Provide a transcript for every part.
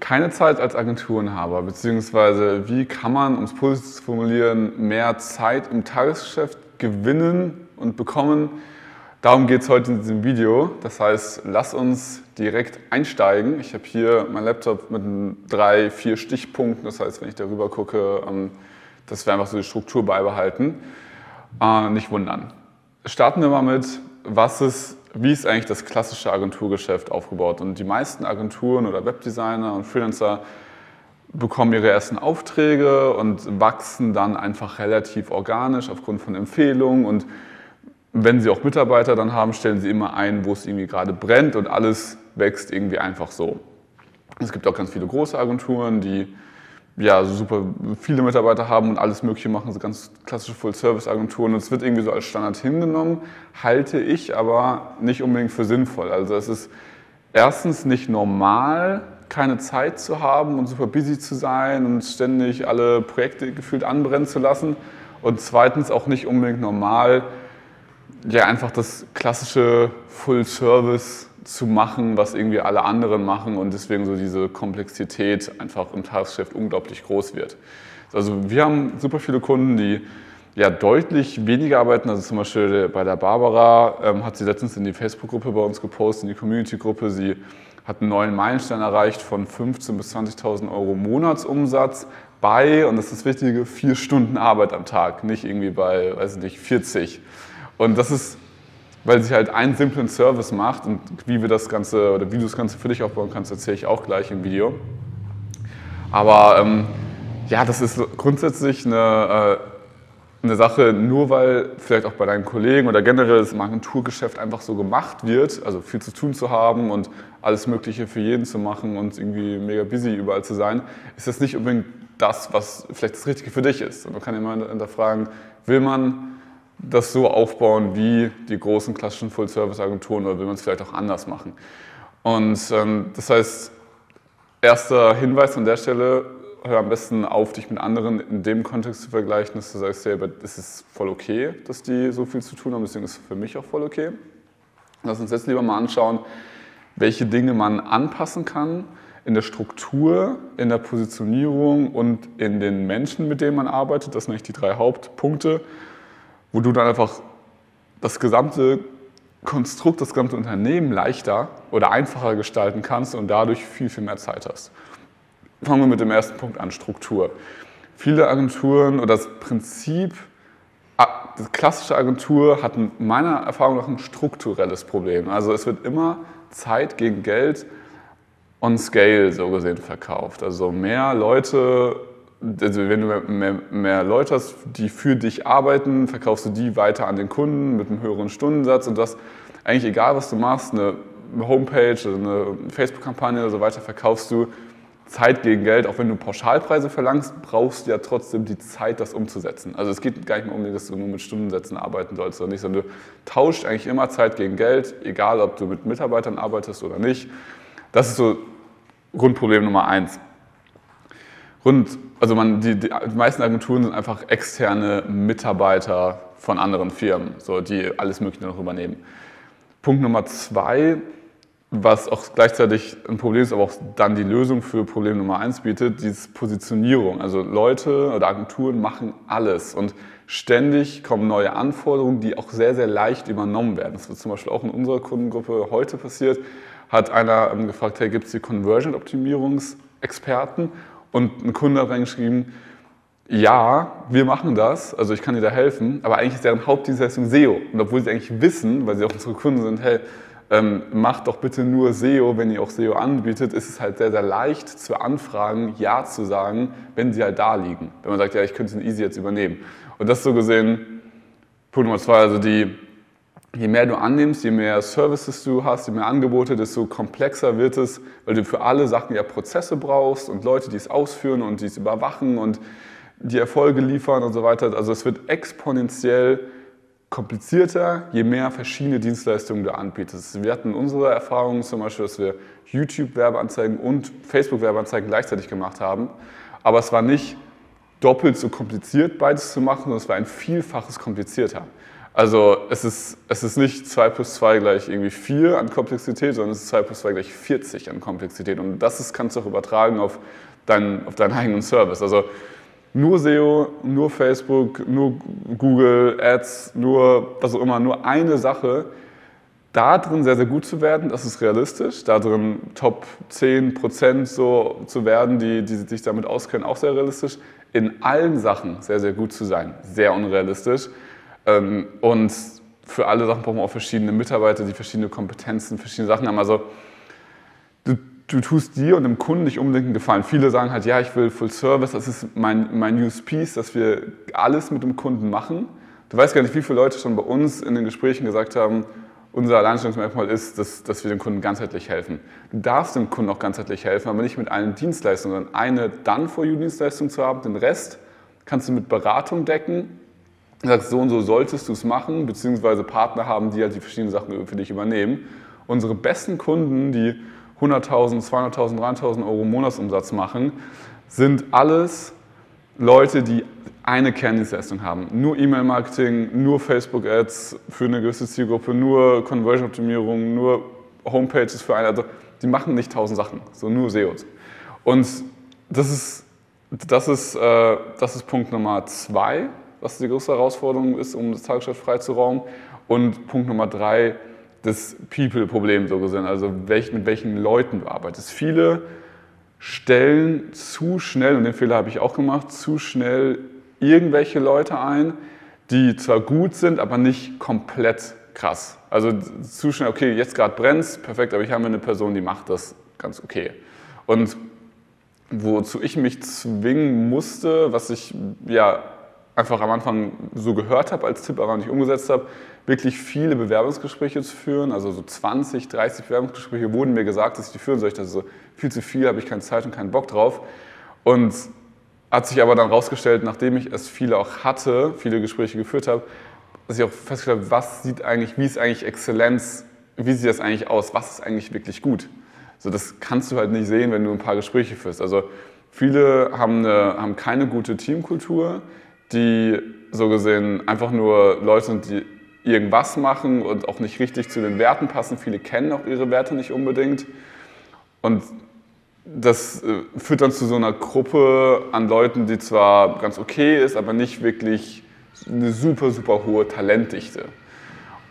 keine Zeit als Agenturenhaber, beziehungsweise wie kann man, um es positiv zu formulieren, mehr Zeit im Tagesgeschäft gewinnen und bekommen. Darum geht es heute in diesem Video. Das heißt, lass uns direkt einsteigen. Ich habe hier meinen Laptop mit drei, vier Stichpunkten. Das heißt, wenn ich darüber gucke, ähm, dass wir einfach so die Struktur beibehalten. Äh, nicht wundern. Starten wir mal mit, was ist wie ist eigentlich das klassische Agenturgeschäft aufgebaut? Und die meisten Agenturen oder Webdesigner und Freelancer bekommen ihre ersten Aufträge und wachsen dann einfach relativ organisch aufgrund von Empfehlungen. Und wenn sie auch Mitarbeiter dann haben, stellen sie immer ein, wo es irgendwie gerade brennt und alles wächst irgendwie einfach so. Es gibt auch ganz viele große Agenturen, die ja, super viele Mitarbeiter haben und alles Mögliche machen, so ganz klassische Full-Service-Agenturen. Und es wird irgendwie so als Standard hingenommen, halte ich aber nicht unbedingt für sinnvoll. Also es ist erstens nicht normal, keine Zeit zu haben und super busy zu sein und ständig alle Projekte gefühlt anbrennen zu lassen. Und zweitens auch nicht unbedingt normal, ja, einfach das klassische Full-Service zu machen, was irgendwie alle anderen machen und deswegen so diese Komplexität einfach im Tagesgeschäft unglaublich groß wird. Also wir haben super viele Kunden, die ja deutlich weniger arbeiten. Also zum Beispiel bei der Barbara ähm, hat sie letztens in die Facebook-Gruppe bei uns gepostet, in die Community-Gruppe. Sie hat einen neuen Meilenstein erreicht von 15.000 bis 20.000 Euro Monatsumsatz bei, und das ist das Wichtige, vier Stunden Arbeit am Tag, nicht irgendwie bei, weiß nicht, 40. Und das ist weil sie halt einen simplen Service macht und wie wir das Ganze oder wie du das Ganze für dich aufbauen kannst, erzähle ich auch gleich im Video. Aber ähm, ja, das ist grundsätzlich eine, äh, eine Sache, nur weil vielleicht auch bei deinen Kollegen oder generell das Agenturgeschäft einfach so gemacht wird, also viel zu tun zu haben und alles Mögliche für jeden zu machen und irgendwie mega busy überall zu sein, ist das nicht unbedingt das, was vielleicht das Richtige für dich ist. Und man kann immer hinterfragen, will man das so aufbauen wie die großen klassischen Full-Service-Agenturen oder will man es vielleicht auch anders machen? Und ähm, das heißt, erster Hinweis an der Stelle, hör am besten auf, dich mit anderen in dem Kontext zu vergleichen, dass du sagst, selber, es ist voll okay, dass die so viel zu tun haben, deswegen ist es für mich auch voll okay. Lass uns jetzt lieber mal anschauen, welche Dinge man anpassen kann in der Struktur, in der Positionierung und in den Menschen, mit denen man arbeitet. Das sind eigentlich die drei Hauptpunkte wo du dann einfach das gesamte Konstrukt, das gesamte Unternehmen leichter oder einfacher gestalten kannst und dadurch viel, viel mehr Zeit hast. Fangen wir mit dem ersten Punkt an, Struktur. Viele Agenturen oder das Prinzip, die klassische Agentur hat meiner Erfahrung nach ein strukturelles Problem. Also es wird immer Zeit gegen Geld on scale so gesehen verkauft. Also mehr Leute also wenn du mehr, mehr, Leute hast, die für dich arbeiten, verkaufst du die weiter an den Kunden mit einem höheren Stundensatz und das eigentlich egal, was du machst, eine Homepage oder eine Facebook-Kampagne oder so weiter, verkaufst du Zeit gegen Geld. Auch wenn du Pauschalpreise verlangst, brauchst du ja trotzdem die Zeit, das umzusetzen. Also es geht gar nicht mehr um, dass du nur mit Stundensätzen arbeiten sollst oder nicht, sondern du tauscht eigentlich immer Zeit gegen Geld, egal ob du mit Mitarbeitern arbeitest oder nicht. Das ist so Grundproblem Nummer eins. Und also man, die, die, die, meisten Agenturen sind einfach externe Mitarbeiter von anderen Firmen, so, die alles Mögliche noch übernehmen. Punkt Nummer zwei, was auch gleichzeitig ein Problem ist, aber auch dann die Lösung für Problem Nummer eins bietet, diese Positionierung. Also Leute oder Agenturen machen alles und ständig kommen neue Anforderungen, die auch sehr, sehr leicht übernommen werden. Das wird zum Beispiel auch in unserer Kundengruppe heute passiert. Hat einer gefragt, hey, gibt es die Conversion-Optimierungsexperten? Und ein Kunde hat reingeschrieben, ja, wir machen das, also ich kann dir da helfen, aber eigentlich ist deren Hauptdienstleistung SEO. Und obwohl sie eigentlich wissen, weil sie auch unsere Kunden sind, hey, ähm, macht doch bitte nur SEO, wenn ihr auch SEO anbietet, ist es halt sehr, sehr leicht zu anfragen, Ja zu sagen, wenn sie halt da liegen. Wenn man sagt, ja, ich könnte es easy jetzt übernehmen. Und das so gesehen Punkt Nummer zwei, also die je mehr du annimmst, je mehr Services du hast, je mehr Angebote, desto komplexer wird es, weil du für alle Sachen ja Prozesse brauchst und Leute, die es ausführen und die es überwachen und die Erfolge liefern und so weiter. Also es wird exponentiell komplizierter, je mehr verschiedene Dienstleistungen du anbietest. Wir hatten unsere Erfahrungen zum Beispiel, dass wir YouTube-Werbeanzeigen und Facebook-Werbeanzeigen gleichzeitig gemacht haben, aber es war nicht doppelt so kompliziert, beides zu machen, sondern es war ein Vielfaches komplizierter. Also es ist, es ist nicht 2 plus 2 gleich irgendwie 4 an Komplexität, sondern es ist 2 plus 2 gleich 40 an Komplexität. Und das ist, kannst du auch übertragen auf, dein, auf deinen eigenen Service. Also nur SEO, nur Facebook, nur Google Ads, nur was auch immer, nur eine Sache, da drin sehr, sehr gut zu werden, das ist realistisch. Da drin Top 10 Prozent so zu werden, die, die sich damit auskennen, auch sehr realistisch. In allen Sachen sehr, sehr gut zu sein, sehr unrealistisch. Ähm, und für alle Sachen brauchen wir auch verschiedene Mitarbeiter, die verschiedene Kompetenzen, verschiedene Sachen haben. Also du, du tust dir und dem Kunden nicht unbedingt einen Gefallen. Viele sagen halt, ja, ich will Full Service, das ist mein, mein USP, dass wir alles mit dem Kunden machen. Du weißt gar nicht, wie viele Leute schon bei uns in den Gesprächen gesagt haben, unser Alleinstellungsmerkmal ist, dass, dass wir dem Kunden ganzheitlich helfen. Du darfst dem Kunden auch ganzheitlich helfen, aber nicht mit allen Dienstleistungen, sondern eine Done-for-You-Dienstleistung zu haben. Den Rest kannst du mit Beratung decken. Du sagst, so und so solltest du es machen, beziehungsweise Partner haben, die halt die verschiedenen Sachen für dich übernehmen. Unsere besten Kunden, die 100.000, 200.000, 300.000 Euro Monatsumsatz machen, sind alles Leute, die eine Kerndienstleistung haben. Nur E-Mail-Marketing, nur Facebook-Ads für eine gewisse Zielgruppe, nur Conversion-Optimierung, nur Homepages für eine. Also die machen nicht tausend Sachen, so nur SEOs. Und das ist, das ist, äh, das ist Punkt Nummer zwei, was die größte Herausforderung ist, um das Tagesgeschäft freizuraumen. Und Punkt Nummer drei, das People-Problem so gesehen, also welch, mit welchen Leuten du arbeitest. Viele stellen zu schnell, und den Fehler habe ich auch gemacht, zu schnell irgendwelche Leute ein, die zwar gut sind, aber nicht komplett krass. Also zu schnell, okay, jetzt gerade brennt perfekt, aber ich habe eine Person, die macht das ganz okay. Und wozu ich mich zwingen musste, was ich ja einfach am Anfang so gehört habe als Tipp, aber nicht umgesetzt habe, wirklich viele Bewerbungsgespräche zu führen. Also so 20, 30 Bewerbungsgespräche wurden mir gesagt, dass ich die führen soll. Ich dachte so, viel zu viel, habe ich keine Zeit und keinen Bock drauf. Und hat sich aber dann herausgestellt, nachdem ich es viele auch hatte, viele Gespräche geführt habe, dass ich auch festgestellt habe, was sieht eigentlich, wie ist eigentlich Exzellenz, wie sieht das eigentlich aus, was ist eigentlich wirklich gut. So, das kannst du halt nicht sehen, wenn du ein paar Gespräche führst. Also viele haben, eine, haben keine gute Teamkultur, die so gesehen einfach nur Leute sind, die irgendwas machen und auch nicht richtig zu den Werten passen. Viele kennen auch ihre Werte nicht unbedingt. Und das äh, führt dann zu so einer Gruppe an Leuten, die zwar ganz okay ist, aber nicht wirklich eine super, super hohe Talentdichte.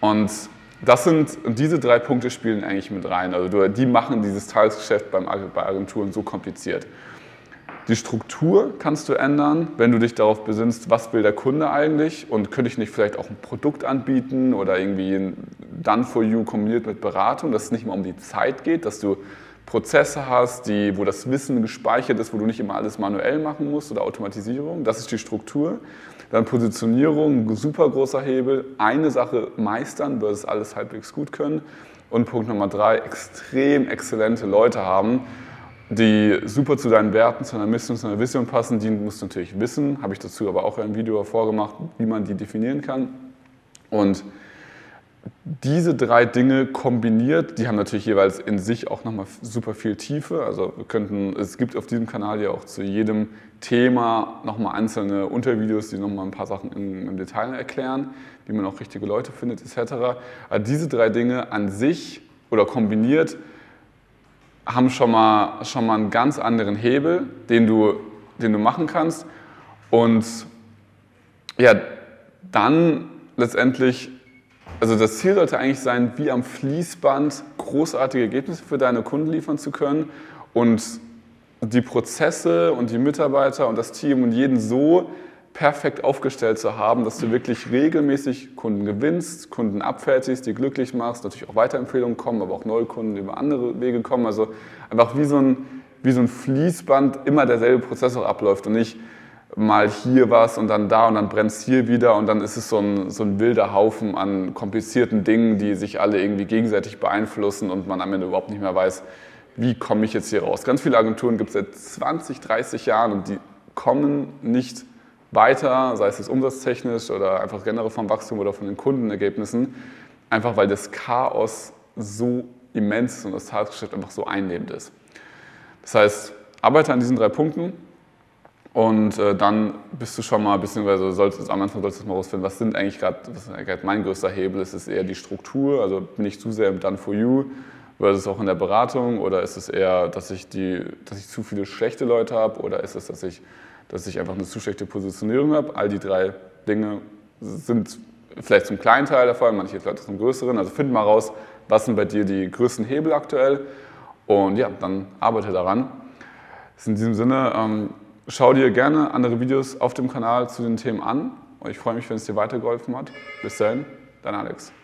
Und das sind, diese drei Punkte spielen eigentlich mit rein. Also die machen dieses Tagesgeschäft bei Agenturen so kompliziert. Die Struktur kannst du ändern, wenn du dich darauf besinnst, was will der Kunde eigentlich und könnte ich nicht vielleicht auch ein Produkt anbieten oder irgendwie ein Done for You kombiniert mit Beratung, dass es nicht mehr um die Zeit geht, dass du Prozesse hast, die, wo das Wissen gespeichert ist, wo du nicht immer alles manuell machen musst oder Automatisierung. Das ist die Struktur. Dann Positionierung, super großer Hebel. Eine Sache meistern, wird es alles halbwegs gut können. Und Punkt Nummer drei, extrem exzellente Leute haben, die super zu deinen Werten, zu deiner Mission, zu deiner Vision passen. Die musst du natürlich wissen. Habe ich dazu aber auch ein Video vorgemacht, wie man die definieren kann. Und diese drei Dinge kombiniert, die haben natürlich jeweils in sich auch nochmal super viel Tiefe. Also wir könnten, es gibt auf diesem Kanal ja auch zu jedem Thema nochmal einzelne Untervideos, die nochmal ein paar Sachen im, im, Detail erklären, wie man auch richtige Leute findet etc. Aber diese drei Dinge an sich oder kombiniert haben schon mal, schon mal einen ganz anderen Hebel, den du, den du machen kannst. Und ja, dann letztendlich also das Ziel sollte eigentlich sein, wie am Fließband großartige Ergebnisse für deine Kunden liefern zu können und die Prozesse und die Mitarbeiter und das Team und jeden so perfekt aufgestellt zu haben, dass du wirklich regelmäßig Kunden gewinnst, Kunden abfertigst, die glücklich machst, natürlich auch Weiterempfehlungen kommen, aber auch neue Kunden über andere Wege kommen. Also einfach wie so ein, wie so ein Fließband immer derselbe Prozess auch abläuft und nicht mal hier was und dann da und dann brennt es hier wieder und dann ist es so ein, so ein wilder Haufen an komplizierten Dingen, die sich alle irgendwie gegenseitig beeinflussen und man am Ende überhaupt nicht mehr weiß, wie komme ich jetzt hier raus. Ganz viele Agenturen gibt es seit 20, 30 Jahren und die kommen nicht weiter, sei es umsatztechnisch oder einfach generell vom Wachstum oder von den Kundenergebnissen, einfach weil das Chaos so immens ist und das Tagesgeschäft einfach so einnehmend ist. Das heißt, arbeite an diesen drei Punkten, Und äh, dann bist du schon mal, beziehungsweise solltest am Anfang solltest du mal rausfinden, was sind eigentlich gerade mein größter Hebel? Ist es eher die Struktur, also bin ich zu sehr im Done for You, versus auch in der Beratung? Oder ist es eher, dass ich, die, dass ich zu viele schlechte Leute habe? Oder ist es, dass ich, dass ich einfach eine zu schlechte Positionierung habe? All die drei Dinge sind vielleicht zum kleinen Teil der Fall, manche Leute zum größeren. Also find mal raus, was sind bei dir die größten Hebel aktuell und ja, dann arbeite daran. In diesem Sinne, ähm, schau dir gerne andere Videos auf dem Kanal zu den Themen an. Und ich freue mich, wenn es dir weitergeholfen hat. Bis dahin, dein Alex.